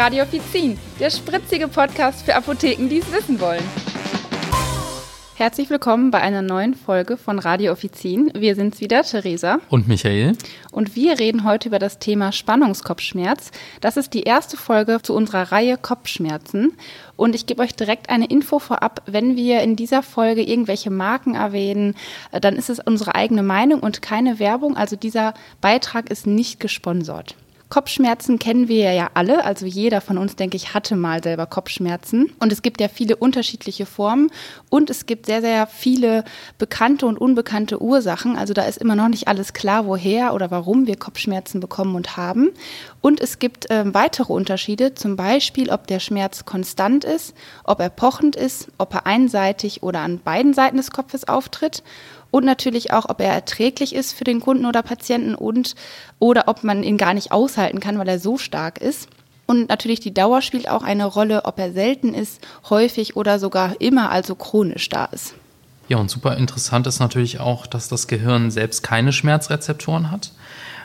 Radio Offizin, der spritzige Podcast für Apotheken, die es wissen wollen. Herzlich willkommen bei einer neuen Folge von Radio Offizin. Wir sind's wieder, Theresa. Und Michael. Und wir reden heute über das Thema Spannungskopfschmerz. Das ist die erste Folge zu unserer Reihe Kopfschmerzen. Und ich gebe euch direkt eine Info vorab. Wenn wir in dieser Folge irgendwelche Marken erwähnen, äh, dann ist es unsere eigene Meinung und keine Werbung. Also dieser Beitrag ist nicht gesponsert. Kopfschmerzen kennen wir ja alle, also jeder von uns, denke ich, hatte mal selber Kopfschmerzen. Und es gibt ja viele unterschiedliche Formen und es gibt sehr, sehr viele bekannte und unbekannte Ursachen. Also da ist immer noch nicht alles klar, woher oder warum wir Kopfschmerzen bekommen und haben. Und es gibt äh, weitere Unterschiede, zum Beispiel, ob der Schmerz konstant ist, ob er pochend ist, ob er einseitig oder an beiden Seiten des Kopfes auftritt und natürlich auch, ob er erträglich ist für den Kunden oder Patienten und oder ob man ihn gar nicht aushalten kann, weil er so stark ist. Und natürlich die Dauer spielt auch eine Rolle, ob er selten ist, häufig oder sogar immer, also chronisch da ist. Ja, und super interessant ist natürlich auch, dass das Gehirn selbst keine Schmerzrezeptoren hat.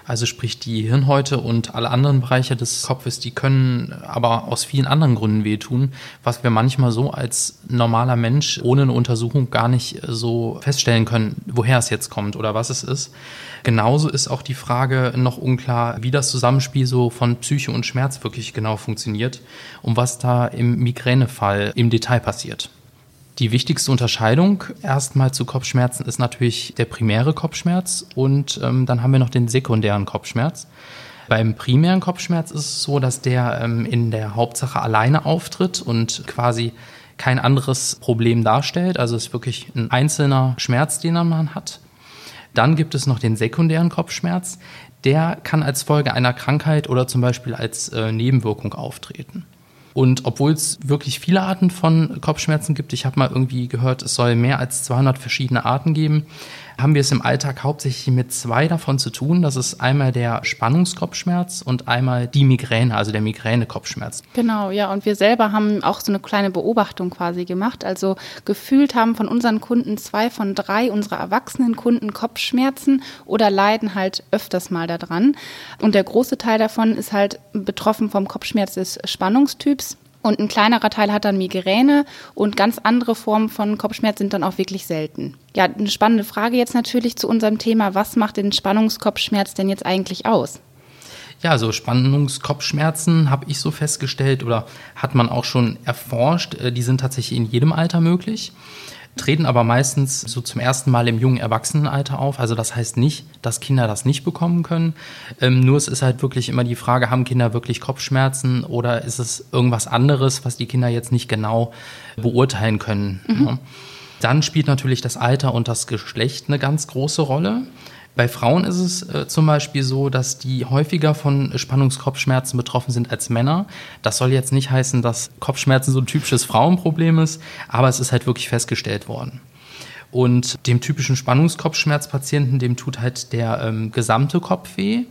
Also sprich die Hirnhäute und alle anderen Bereiche des Kopfes, die können aber aus vielen anderen Gründen wehtun, was wir manchmal so als normaler Mensch ohne eine Untersuchung gar nicht so feststellen können, woher es jetzt kommt oder was es ist. Genauso ist auch die Frage noch unklar, wie das Zusammenspiel so von Psyche und Schmerz wirklich genau funktioniert und was da im Migränefall im Detail passiert. Die wichtigste Unterscheidung erstmal zu Kopfschmerzen ist natürlich der primäre Kopfschmerz und ähm, dann haben wir noch den sekundären Kopfschmerz. Beim primären Kopfschmerz ist es so, dass der ähm, in der Hauptsache alleine auftritt und quasi kein anderes Problem darstellt. Also es ist wirklich ein einzelner Schmerz, den man hat. Dann gibt es noch den sekundären Kopfschmerz. Der kann als Folge einer Krankheit oder zum Beispiel als äh, Nebenwirkung auftreten. Und obwohl es wirklich viele Arten von Kopfschmerzen gibt, ich habe mal irgendwie gehört, es soll mehr als 200 verschiedene Arten geben, haben wir es im Alltag hauptsächlich mit zwei davon zu tun. Das ist einmal der Spannungskopfschmerz und einmal die Migräne, also der Migränekopfschmerz. Genau, ja. Und wir selber haben auch so eine kleine Beobachtung quasi gemacht. Also gefühlt haben von unseren Kunden zwei von drei unserer erwachsenen Kunden Kopfschmerzen oder leiden halt öfters mal daran. Und der große Teil davon ist halt betroffen vom Kopfschmerz des Spannungstyps. Und ein kleinerer Teil hat dann Migräne und ganz andere Formen von Kopfschmerz sind dann auch wirklich selten. Ja, eine spannende Frage jetzt natürlich zu unserem Thema. Was macht den Spannungskopfschmerz denn jetzt eigentlich aus? Ja, also Spannungskopfschmerzen habe ich so festgestellt oder hat man auch schon erforscht. Äh, die sind tatsächlich in jedem Alter möglich treten aber meistens so zum ersten Mal im jungen Erwachsenenalter auf. Also das heißt nicht, dass Kinder das nicht bekommen können. Ähm, nur es ist halt wirklich immer die Frage, haben Kinder wirklich Kopfschmerzen oder ist es irgendwas anderes, was die Kinder jetzt nicht genau beurteilen können. Mhm. Ja. Dann spielt natürlich das Alter und das Geschlecht eine ganz große Rolle. Bei Frauen ist es äh, zum Beispiel so, dass die häufiger von Spannungskopfschmerzen betroffen sind als Männer. Das soll jetzt nicht heißen, dass Kopfschmerzen so ein typisches Frauenproblem ist, aber es ist halt wirklich festgestellt worden. Und dem typischen Spannungskopfschmerzpatienten, dem tut halt der ähm, gesamte Kopf weh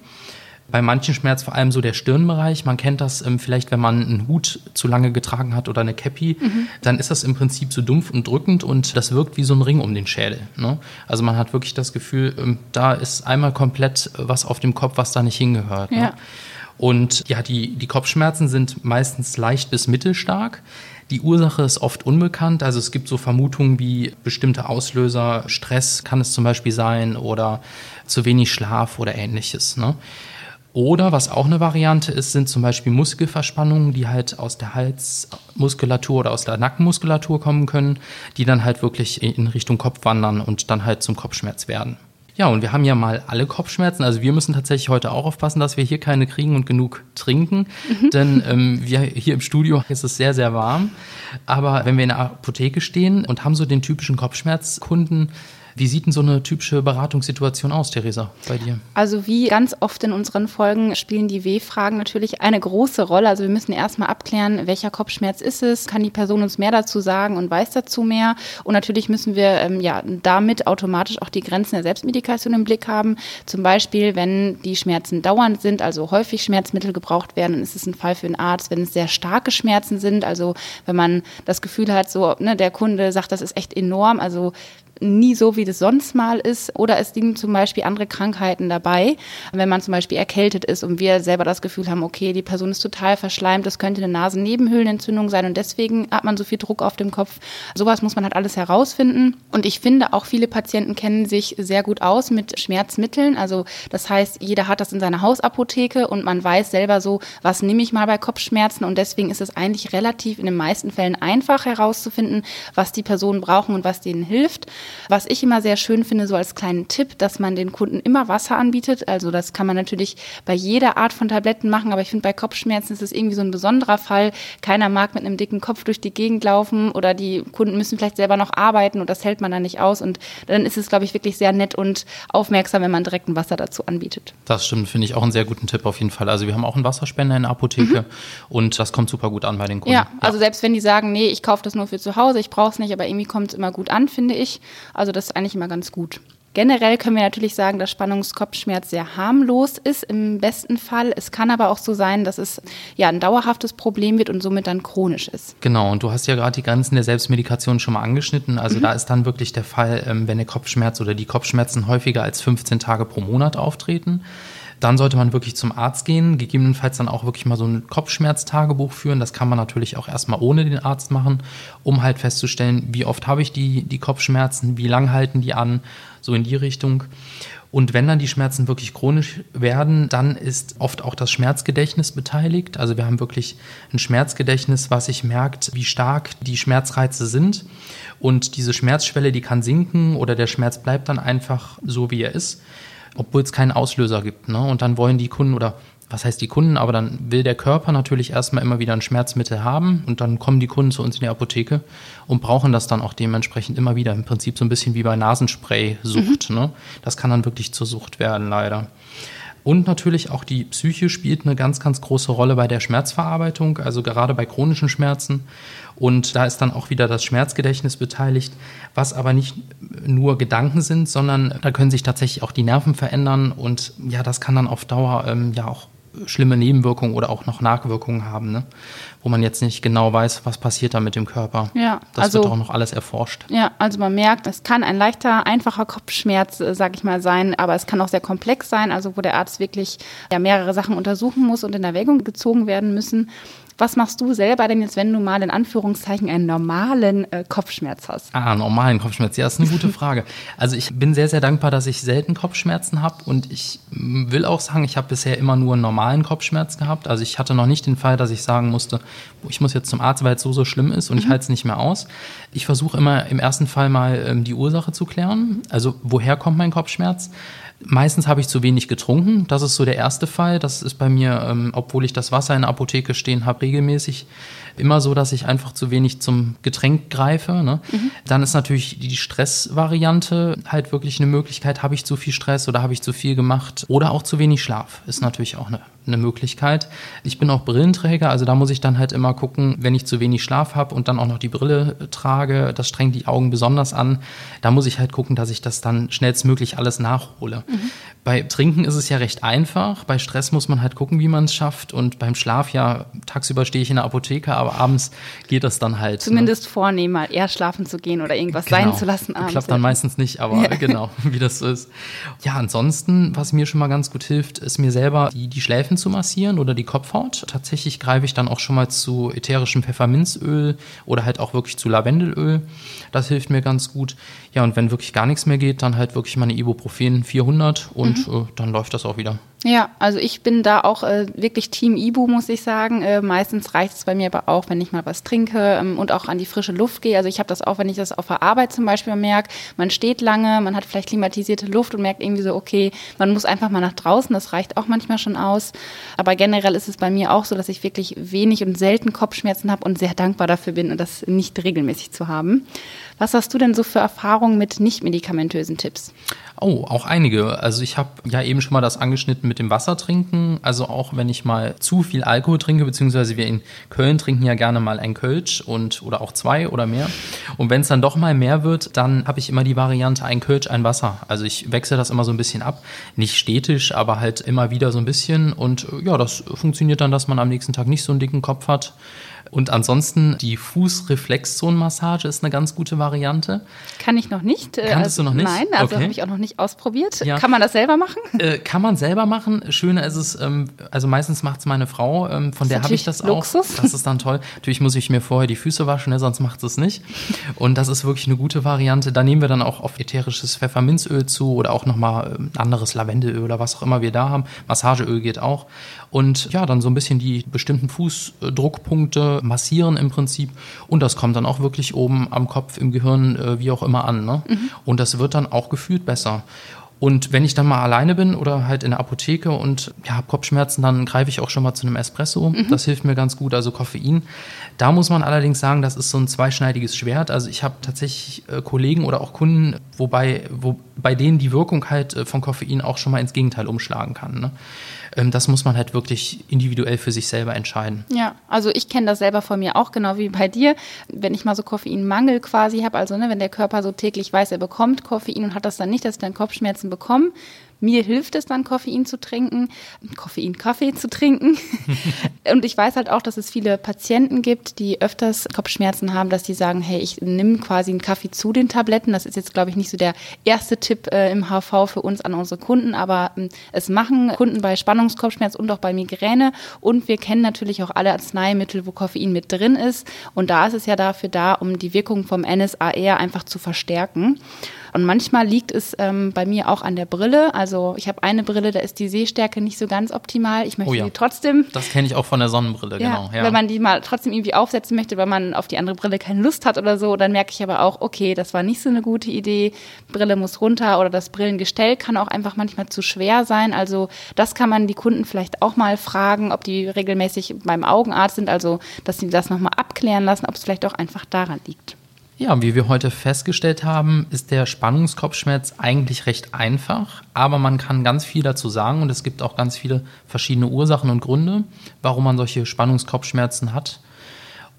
bei manchen Schmerz vor allem so der Stirnbereich. Man kennt das ähm, vielleicht, wenn man einen Hut zu lange getragen hat oder eine Cappy, mhm. dann ist das im Prinzip so dumpf und drückend und das wirkt wie so ein Ring um den Schädel. Ne? Also man hat wirklich das Gefühl, ähm, da ist einmal komplett was auf dem Kopf, was da nicht hingehört. Ne? Ja. Ne? Und ja, die, die Kopfschmerzen sind meistens leicht bis mittelstark. Die Ursache ist oft unbekannt. Also es gibt so Vermutungen wie bestimmte Auslöser, Stress kann es zum Beispiel sein oder zu wenig Schlaf oder ähnliches. Ne? Oder was auch eine Variante ist, sind zum Beispiel Muskelverspannungen, die halt aus der Halsmuskulatur oder aus der Nackenmuskulatur kommen können, die dann halt wirklich in Richtung Kopf wandern und dann halt zum Kopfschmerz werden. Ja, und wir haben ja mal alle Kopfschmerzen. Also wir müssen tatsächlich heute auch aufpassen, dass wir hier keine kriegen und genug trinken. Mhm. Denn ähm, wir hier im Studio ist es sehr, sehr warm. Aber wenn wir in der Apotheke stehen und haben so den typischen Kopfschmerzkunden, wie sieht denn so eine typische Beratungssituation aus, Theresa, bei dir? Also wie ganz oft in unseren Folgen spielen die W-Fragen natürlich eine große Rolle. Also wir müssen erstmal abklären, welcher Kopfschmerz ist es, kann die Person uns mehr dazu sagen und weiß dazu mehr. Und natürlich müssen wir ähm, ja damit automatisch auch die Grenzen der Selbstmedikation im Blick haben. Zum Beispiel, wenn die Schmerzen dauernd sind, also häufig Schmerzmittel gebraucht werden, dann ist es ein Fall für einen Arzt. Wenn es sehr starke Schmerzen sind, also wenn man das Gefühl hat, so ne, der Kunde sagt, das ist echt enorm, also nie so, wie das sonst mal ist. Oder es liegen zum Beispiel andere Krankheiten dabei, wenn man zum Beispiel erkältet ist und wir selber das Gefühl haben, okay, die Person ist total verschleimt, das könnte eine Nasennebenhöhlenentzündung sein und deswegen hat man so viel Druck auf dem Kopf. Sowas muss man halt alles herausfinden. Und ich finde, auch viele Patienten kennen sich sehr gut aus mit Schmerzmitteln. Also das heißt, jeder hat das in seiner Hausapotheke und man weiß selber so, was nehme ich mal bei Kopfschmerzen und deswegen ist es eigentlich relativ in den meisten Fällen einfach herauszufinden, was die Personen brauchen und was denen hilft. Was ich immer sehr schön finde, so als kleinen Tipp, dass man den Kunden immer Wasser anbietet. Also das kann man natürlich bei jeder Art von Tabletten machen, aber ich finde bei Kopfschmerzen ist es irgendwie so ein besonderer Fall. Keiner mag mit einem dicken Kopf durch die Gegend laufen oder die Kunden müssen vielleicht selber noch arbeiten und das hält man dann nicht aus und dann ist es, glaube ich, wirklich sehr nett und aufmerksam, wenn man direkt ein Wasser dazu anbietet. Das stimmt, finde ich auch einen sehr guten Tipp auf jeden Fall. Also wir haben auch einen Wasserspender in der Apotheke mhm. und das kommt super gut an bei den Kunden. Ja, also ja. selbst wenn die sagen, nee, ich kaufe das nur für zu Hause, ich brauche es nicht, aber irgendwie kommt es immer gut an, finde ich. Also das ist eigentlich immer ganz gut. Generell können wir natürlich sagen, dass Spannungskopfschmerz sehr harmlos ist im besten Fall. Es kann aber auch so sein, dass es ja ein dauerhaftes Problem wird und somit dann chronisch ist. Genau, und du hast ja gerade die Grenzen der Selbstmedikation schon mal angeschnitten. Also mhm. da ist dann wirklich der Fall, ähm, wenn der Kopfschmerz oder die Kopfschmerzen häufiger als 15 Tage pro Monat auftreten dann sollte man wirklich zum Arzt gehen, gegebenenfalls dann auch wirklich mal so ein Kopfschmerztagebuch führen. Das kann man natürlich auch erstmal ohne den Arzt machen, um halt festzustellen, wie oft habe ich die, die Kopfschmerzen, wie lang halten die an, so in die Richtung. Und wenn dann die Schmerzen wirklich chronisch werden, dann ist oft auch das Schmerzgedächtnis beteiligt. Also wir haben wirklich ein Schmerzgedächtnis, was sich merkt, wie stark die Schmerzreize sind. Und diese Schmerzschwelle, die kann sinken oder der Schmerz bleibt dann einfach so, wie er ist obwohl es keinen Auslöser gibt. Ne? Und dann wollen die Kunden oder was heißt die Kunden, aber dann will der Körper natürlich erstmal immer wieder ein Schmerzmittel haben und dann kommen die Kunden zu uns in die Apotheke und brauchen das dann auch dementsprechend immer wieder. Im Prinzip so ein bisschen wie bei Nasenspray-Sucht. Mhm. Ne? Das kann dann wirklich zur Sucht werden, leider. Und natürlich auch die Psyche spielt eine ganz, ganz große Rolle bei der Schmerzverarbeitung, also gerade bei chronischen Schmerzen. Und da ist dann auch wieder das Schmerzgedächtnis beteiligt, was aber nicht nur Gedanken sind, sondern da können sich tatsächlich auch die Nerven verändern. Und ja, das kann dann auf Dauer ähm, ja auch schlimme Nebenwirkungen oder auch noch Nachwirkungen haben, ne? wo man jetzt nicht genau weiß, was passiert da mit dem Körper. Ja, das also, wird auch noch alles erforscht. Ja, also man merkt, es kann ein leichter, einfacher Kopfschmerz, äh, sag ich mal, sein, aber es kann auch sehr komplex sein, also wo der Arzt wirklich ja, mehrere Sachen untersuchen muss und in Erwägung gezogen werden müssen. Was machst du selber denn jetzt, wenn du mal in Anführungszeichen einen normalen äh, Kopfschmerz hast? Ah, normalen Kopfschmerz. Ja, das ist eine gute Frage. Also ich bin sehr, sehr dankbar, dass ich selten Kopfschmerzen habe und ich will auch sagen, ich habe bisher immer nur einen normalen Kopfschmerz gehabt. Also ich hatte noch nicht den Fall, dass ich sagen musste, ich muss jetzt zum Arzt, weil es so, so schlimm ist und mhm. ich halte es nicht mehr aus. Ich versuche immer im ersten Fall mal ähm, die Ursache zu klären. Also woher kommt mein Kopfschmerz? Meistens habe ich zu wenig getrunken. Das ist so der erste Fall. Das ist bei mir, ähm, obwohl ich das Wasser in der Apotheke stehen habe, regelmäßig immer so, dass ich einfach zu wenig zum Getränk greife. Ne? Mhm. Dann ist natürlich die Stressvariante halt wirklich eine Möglichkeit. Habe ich zu viel Stress oder habe ich zu viel gemacht? Oder auch zu wenig Schlaf ist natürlich auch eine eine Möglichkeit. Ich bin auch Brillenträger, also da muss ich dann halt immer gucken, wenn ich zu wenig Schlaf habe und dann auch noch die Brille trage, das strengt die Augen besonders an. Da muss ich halt gucken, dass ich das dann schnellstmöglich alles nachhole. Mhm. Bei Trinken ist es ja recht einfach. Bei Stress muss man halt gucken, wie man es schafft. Und beim Schlaf, ja, tagsüber stehe ich in der Apotheke, aber abends geht das dann halt. Ne? Zumindest ne? vornehmen, mal eher schlafen zu gehen oder irgendwas genau. sein zu lassen abends. Klappt dann meistens nicht, aber ja. genau, wie das so ist. Ja, ansonsten, was mir schon mal ganz gut hilft, ist mir selber die, die Schläfen Schläfen zu massieren oder die Kopfhaut. Tatsächlich greife ich dann auch schon mal zu ätherischem Pfefferminzöl oder halt auch wirklich zu Lavendelöl. Das hilft mir ganz gut. Ja, und wenn wirklich gar nichts mehr geht, dann halt wirklich meine Ibuprofen 400 und mhm. Äh, dann läuft das auch wieder. Ja, also ich bin da auch äh, wirklich Team Ibu, muss ich sagen. Äh, meistens reicht es bei mir aber auch, wenn ich mal was trinke ähm, und auch an die frische Luft gehe. Also ich habe das auch, wenn ich das auf der Arbeit zum Beispiel merke, man steht lange, man hat vielleicht klimatisierte Luft und merkt irgendwie so, okay, man muss einfach mal nach draußen, das reicht auch manchmal schon aus. Aber generell ist es bei mir auch so, dass ich wirklich wenig und selten Kopfschmerzen habe und sehr dankbar dafür bin das nicht regelmäßig zu haben. Was hast du denn so für Erfahrungen mit nicht medikamentösen Tipps? Oh, auch einige. Also ich habe ja eben schon mal das angeschnitten mit dem Wasser trinken. Also auch wenn ich mal zu viel Alkohol trinke, beziehungsweise wir in Köln trinken ja gerne mal ein Kölsch und oder auch zwei oder mehr. Und wenn es dann doch mal mehr wird, dann habe ich immer die Variante ein Kölsch, ein Wasser. Also ich wechsle das immer so ein bisschen ab. Nicht stetisch, aber halt immer wieder so ein bisschen. Und ja, das funktioniert dann, dass man am nächsten Tag nicht so einen dicken Kopf hat. Und ansonsten die Fußreflexzonenmassage ist eine ganz gute Variante. Kann ich noch nicht. Äh, Kanntest also, du noch nicht? Nein, also okay. habe ich auch noch nicht ausprobiert. Ja. Kann man das selber machen? Äh, kann man selber machen. Schöner ist es, ähm, also meistens macht es meine Frau, ähm, von der habe ich das Luxus. auch. Das ist dann toll. Natürlich muss ich mir vorher die Füße waschen, ne, sonst macht es nicht. Und das ist wirklich eine gute Variante. Da nehmen wir dann auch auf ätherisches Pfefferminzöl zu oder auch nochmal ähm, anderes Lavendelöl oder was auch immer wir da haben. Massageöl geht auch. Und ja, dann so ein bisschen die bestimmten Fußdruckpunkte massieren im Prinzip. Und das kommt dann auch wirklich oben am Kopf, im Gehirn, äh, wie auch immer an. Ne? Mhm. Und das wird dann auch gefühlt besser. Und wenn ich dann mal alleine bin oder halt in der Apotheke und ja, habe Kopfschmerzen, dann greife ich auch schon mal zu einem Espresso. Mhm. Das hilft mir ganz gut, also Koffein. Da muss man allerdings sagen, das ist so ein zweischneidiges Schwert. Also ich habe tatsächlich äh, Kollegen oder auch Kunden, wobei, wo, bei denen die Wirkung halt äh, von Koffein auch schon mal ins Gegenteil umschlagen kann. Ne? Ähm, das muss man halt wirklich individuell für sich selber entscheiden. Ja, also ich kenne das selber von mir auch, genau wie bei dir. Wenn ich mal so Koffeinmangel quasi habe, also ne, wenn der Körper so täglich weiß, er bekommt Koffein und hat das dann nicht, dass ich dann Kopfschmerzen bekomme, mir hilft es dann, Koffein zu trinken, Koffein, Kaffee zu trinken. und ich weiß halt auch, dass es viele Patienten gibt, die öfters Kopfschmerzen haben, dass die sagen, hey, ich nehme quasi einen Kaffee zu den Tabletten. Das ist jetzt, glaube ich, nicht so der erste Tipp äh, im HV für uns an unsere Kunden, aber äh, es machen Kunden bei Spannungskopfschmerz und auch bei Migräne. Und wir kennen natürlich auch alle Arzneimittel, wo Koffein mit drin ist. Und da ist es ja dafür da, um die Wirkung vom NSAR einfach zu verstärken. Und manchmal liegt es ähm, bei mir auch an der Brille. Also ich habe eine Brille, da ist die Sehstärke nicht so ganz optimal. Ich möchte oh ja. die trotzdem. Das kenne ich auch von der Sonnenbrille, ja, genau. Ja. Wenn man die mal trotzdem irgendwie aufsetzen möchte, weil man auf die andere Brille keine Lust hat oder so, dann merke ich aber auch, okay, das war nicht so eine gute Idee. Brille muss runter oder das Brillengestell kann auch einfach manchmal zu schwer sein. Also das kann man die Kunden vielleicht auch mal fragen, ob die regelmäßig beim Augenarzt sind, also dass sie das nochmal abklären lassen, ob es vielleicht auch einfach daran liegt. Ja, wie wir heute festgestellt haben, ist der Spannungskopfschmerz eigentlich recht einfach, aber man kann ganz viel dazu sagen und es gibt auch ganz viele verschiedene Ursachen und Gründe, warum man solche Spannungskopfschmerzen hat.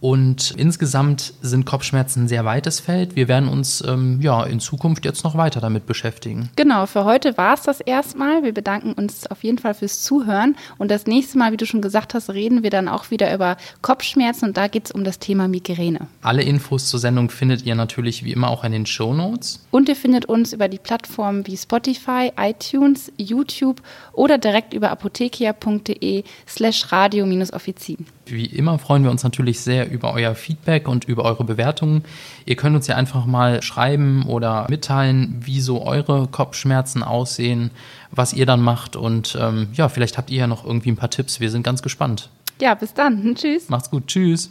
Und insgesamt sind Kopfschmerzen ein sehr weites Feld. Wir werden uns ähm, ja in Zukunft jetzt noch weiter damit beschäftigen. Genau, für heute war es das erstmal. Wir bedanken uns auf jeden Fall fürs Zuhören. Und das nächste Mal, wie du schon gesagt hast, reden wir dann auch wieder über Kopfschmerzen und da geht es um das Thema Migräne. Alle Infos zur Sendung findet ihr natürlich wie immer auch in den Show Notes. Und ihr findet uns über die Plattformen wie Spotify, iTunes, YouTube oder direkt über apothekia.de slash radio-offizin. Wie immer freuen wir uns natürlich sehr über euer Feedback und über eure Bewertungen. Ihr könnt uns ja einfach mal schreiben oder mitteilen, wie so eure Kopfschmerzen aussehen, was ihr dann macht und ähm, ja, vielleicht habt ihr ja noch irgendwie ein paar Tipps. Wir sind ganz gespannt. Ja, bis dann. Tschüss. Macht's gut. Tschüss.